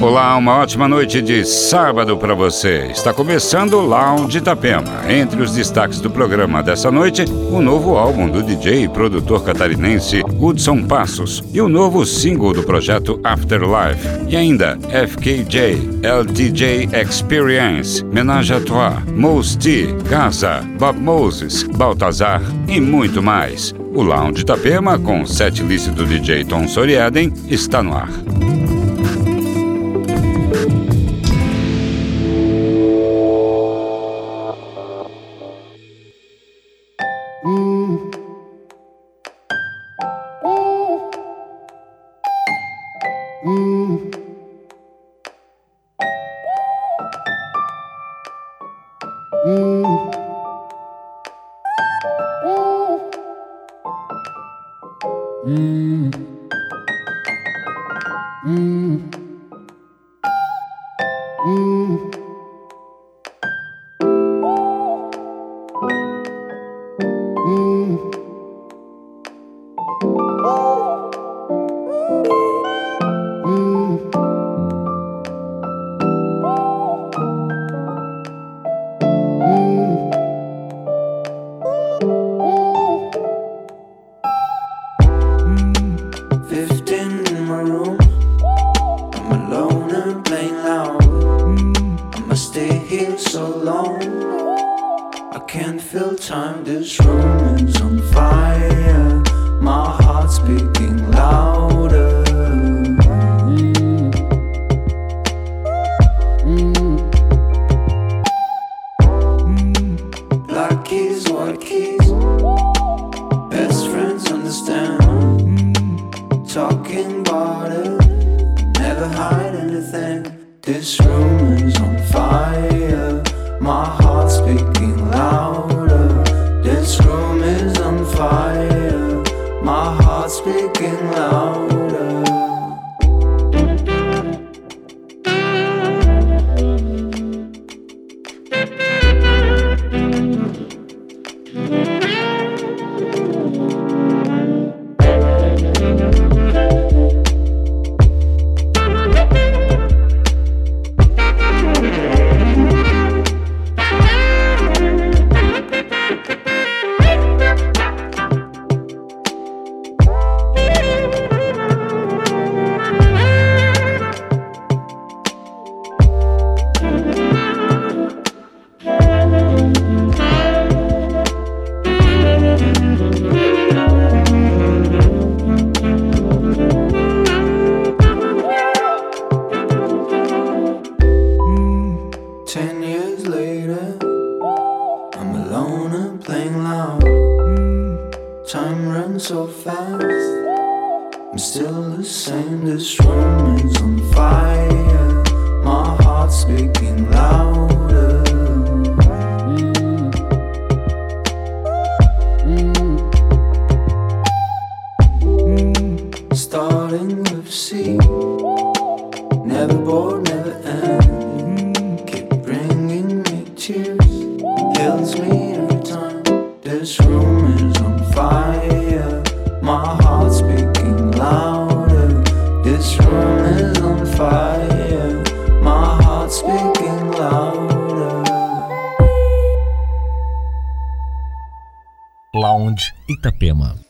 Olá, uma ótima noite de sábado para você. Está começando o Lounge Itapema. Entre os destaques do programa dessa noite, o novo álbum do DJ e produtor catarinense Hudson Passos e o novo single do projeto Afterlife. E ainda FKJ, LTJ Experience, Menage à Trois, Mos T, Casa, Bob Moses, Baltazar e muito mais. O Lounge Itapema, com set list do DJ Tom Soriaden, está no ar. gotta keep. Lounge Itapema.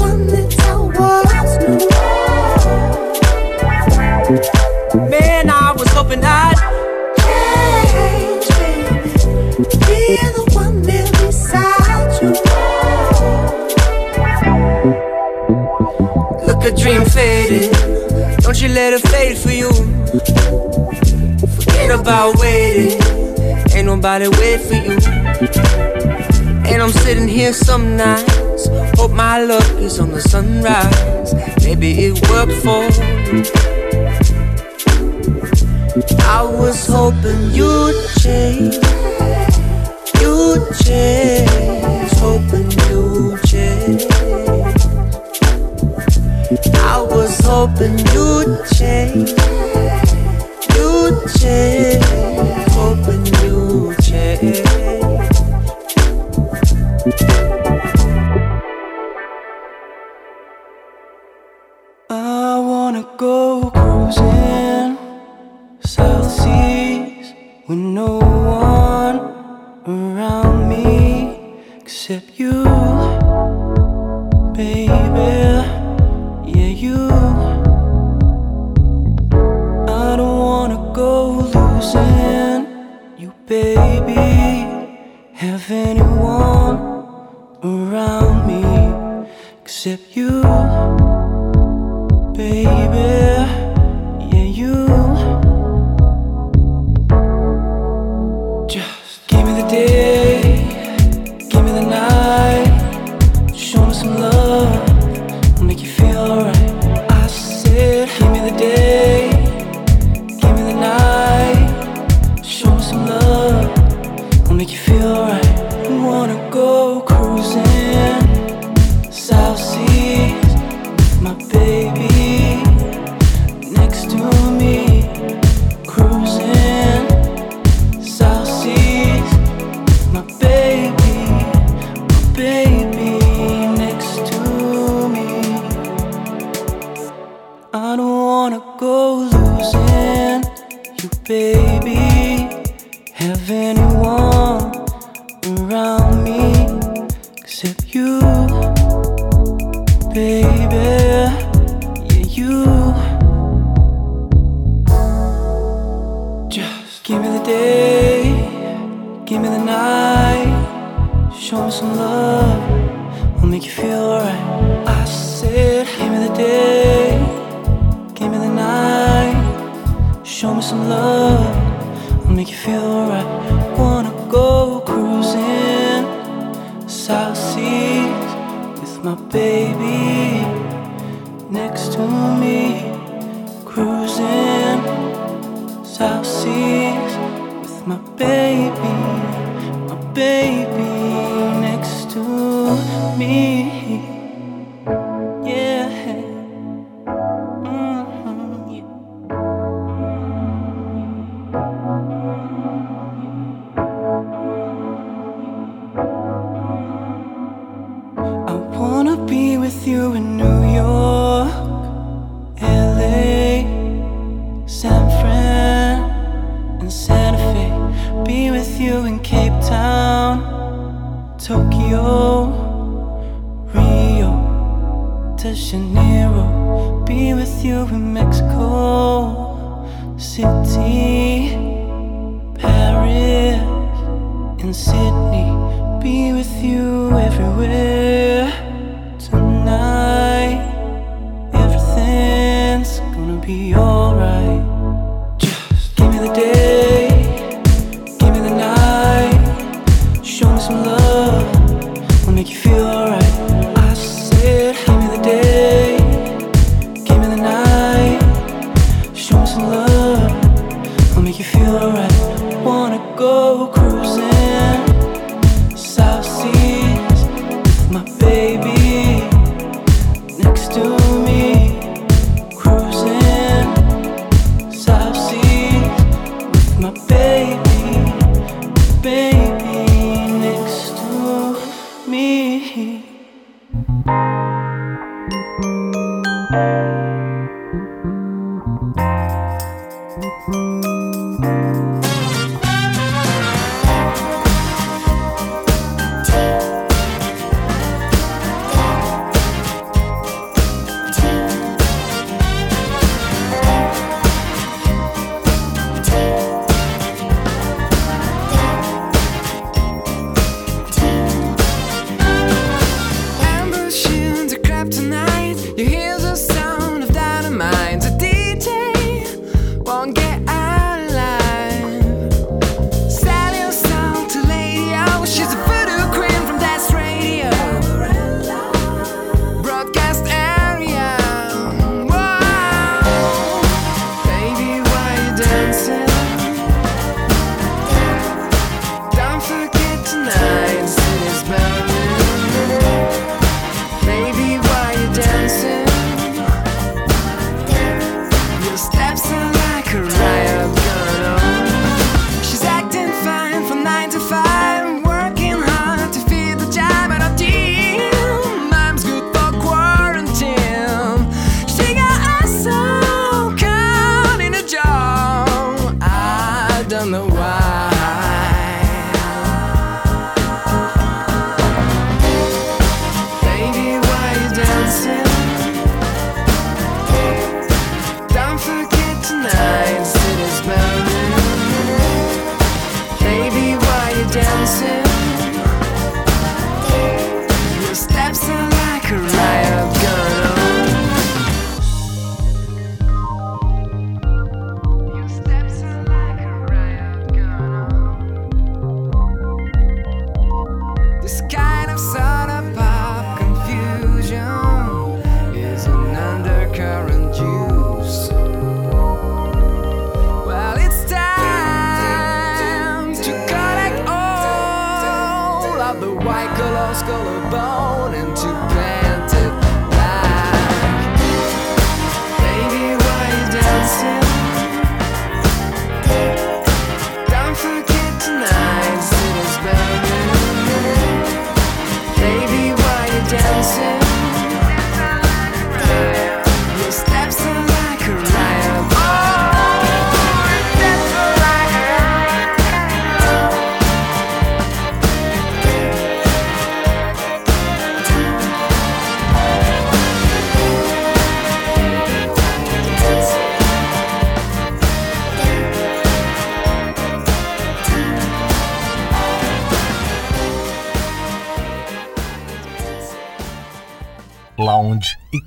Man, I was hoping I'd change, Be the one there beside you. Look, a dream faded. Don't you let it fade for you. Forget about waiting. Ain't nobody wait for you. And I'm sitting here some nights. Hope my luck is on the sunrise. Maybe it worked for you. I was hoping you'd change. You'd change. Hoping you'd change. I was hoping you'd change. You'd change. Love, will make you feel alright.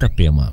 Itapema.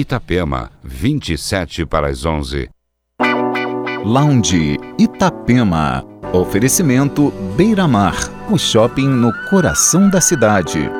Itapema, 27 para as 11. Lounge Itapema. Oferecimento Beira Mar, o shopping no coração da cidade.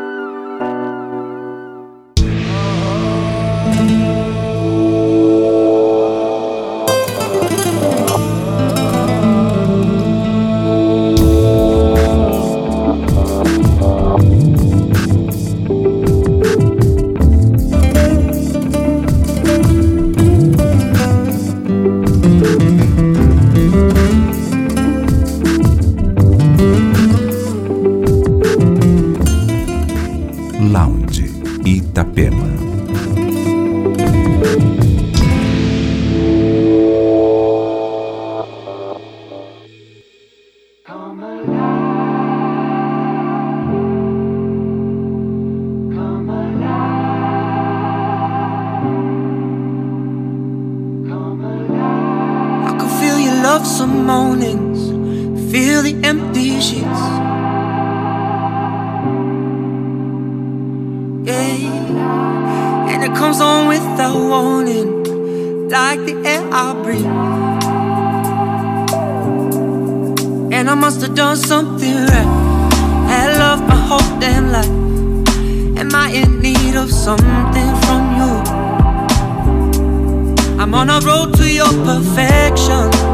Love some mornings, feel the empty sheets. Yeah, and it comes on without warning, like the air I breathe. And I must have done something right. Had love my whole damn life. Am I in need of something from you? I'm on a road to your perfection.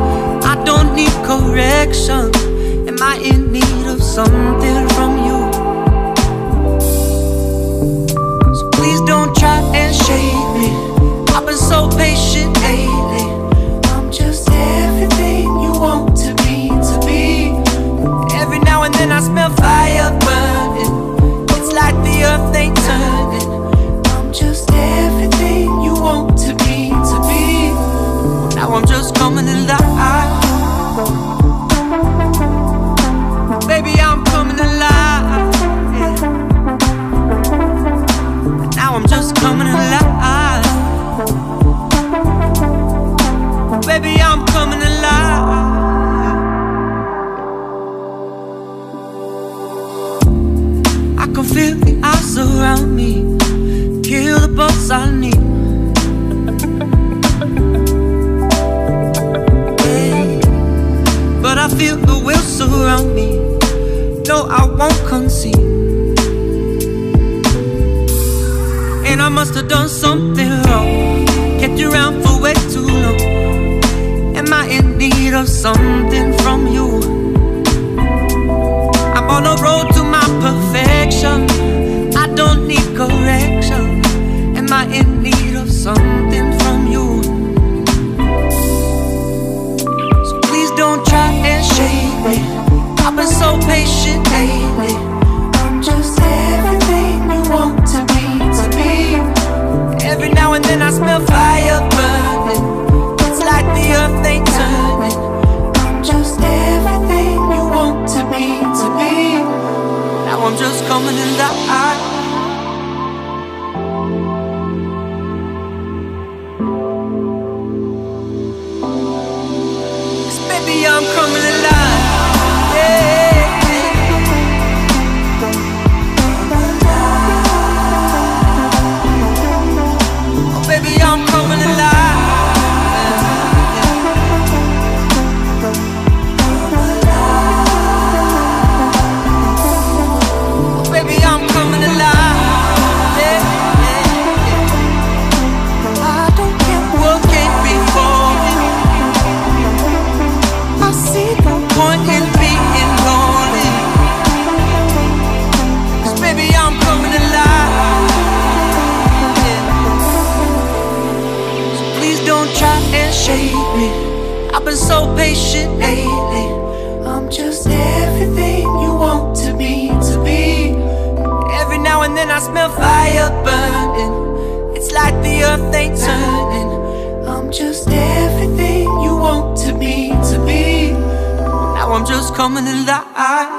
Don't need correction. Am I in need of something No, I won't concede. And I must have done something wrong. Kept you around for way too long. Am I in need of something from you? I'm on a road to my perfection. I don't need correction. Am I in need of something from you? So please don't try and shake me. I've been so patient lately. Burning. It's like the earth ain't turning. I'm just everything you want to be, to be. Now I'm just coming alive.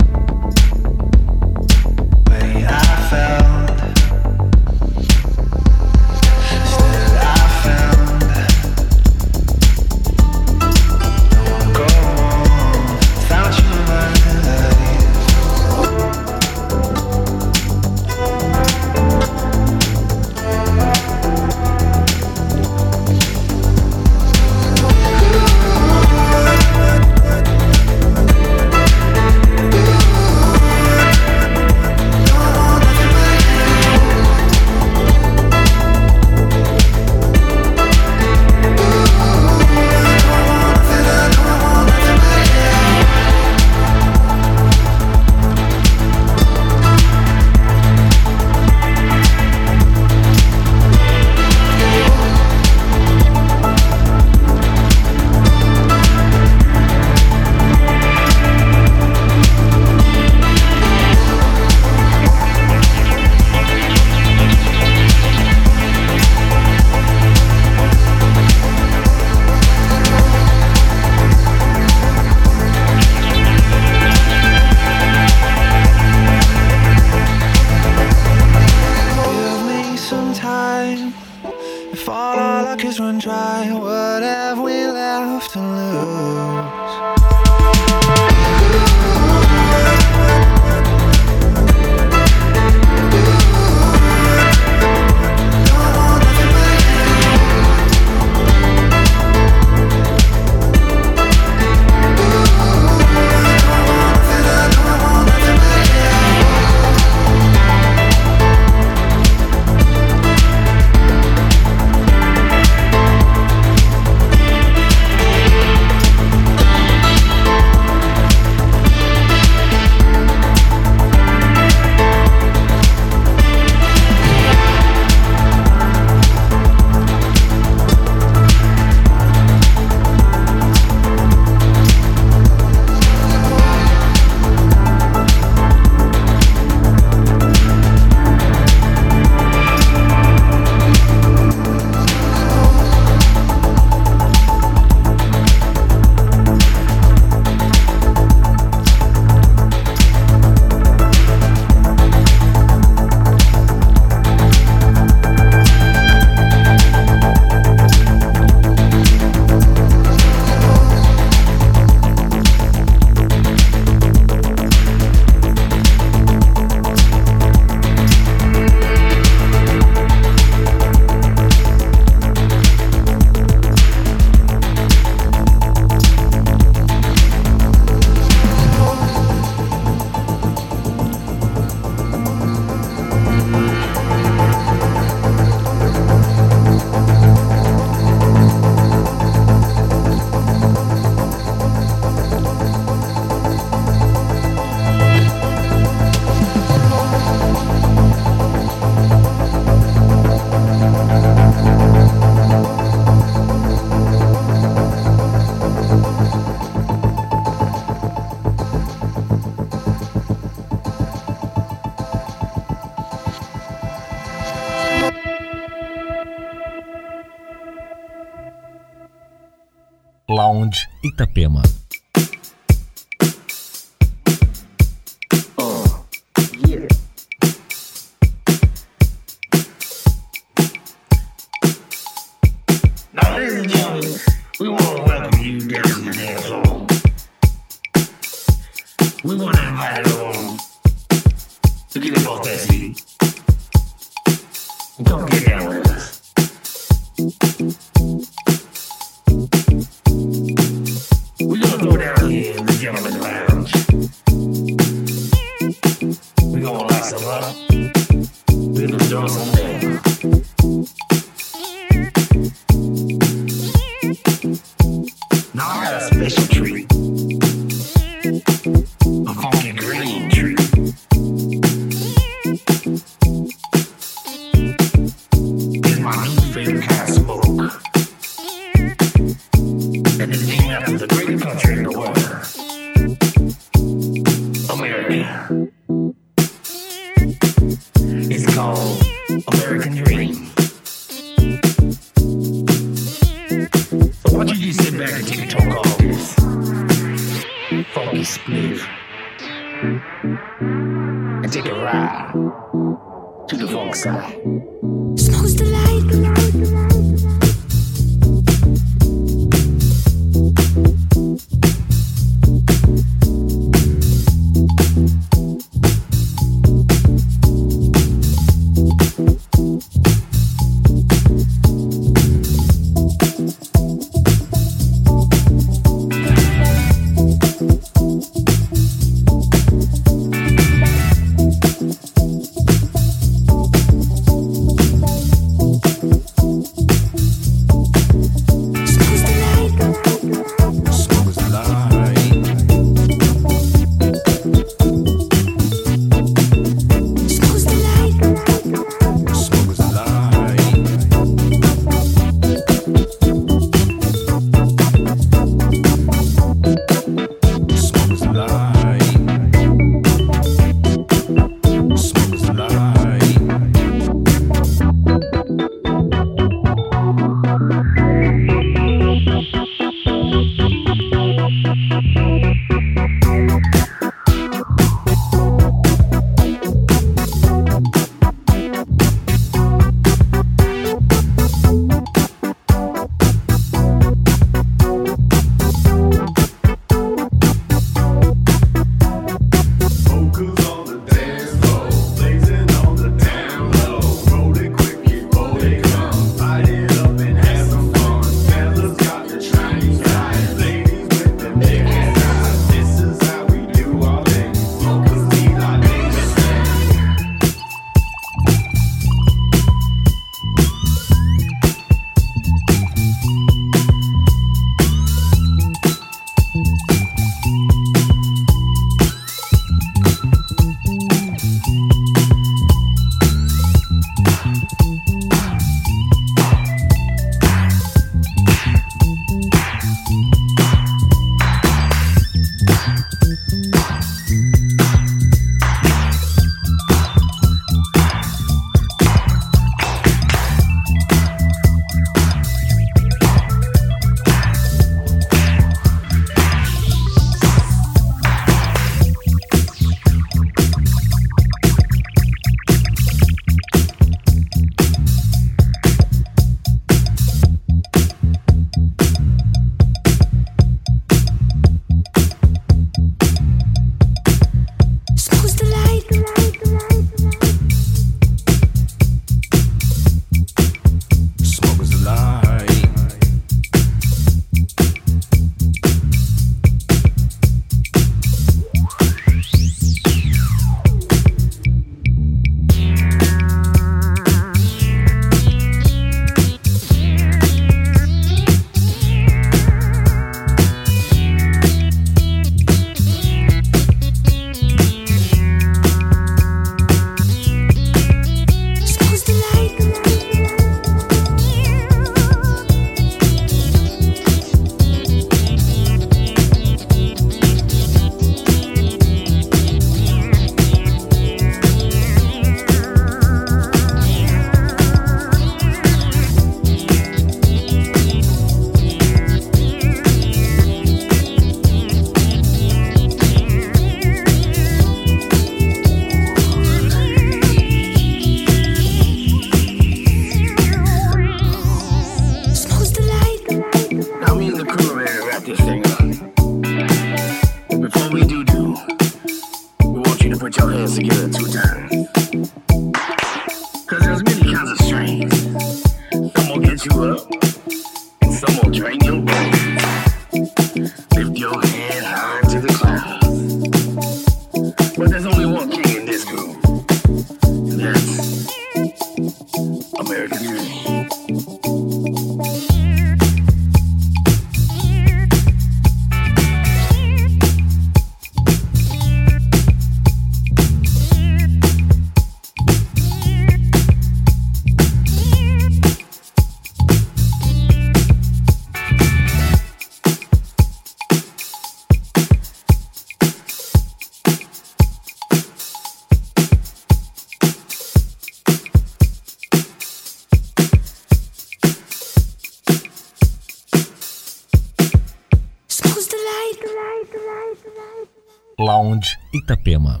Itapema.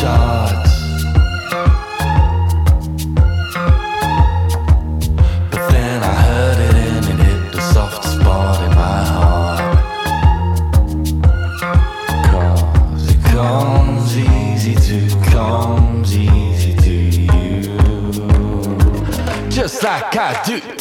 shots. But then I heard it and it hit the soft spot in my heart. Cause it comes easy to, comes easy to you. Just like I do.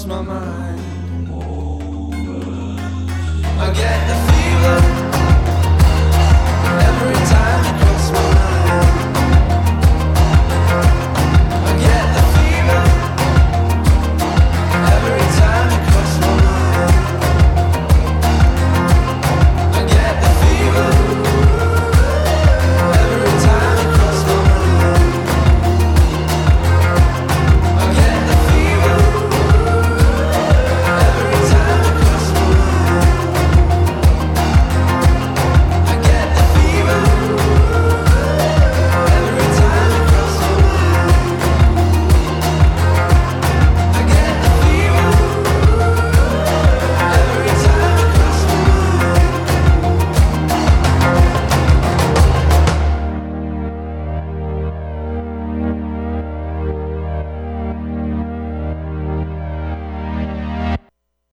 Cross my mind.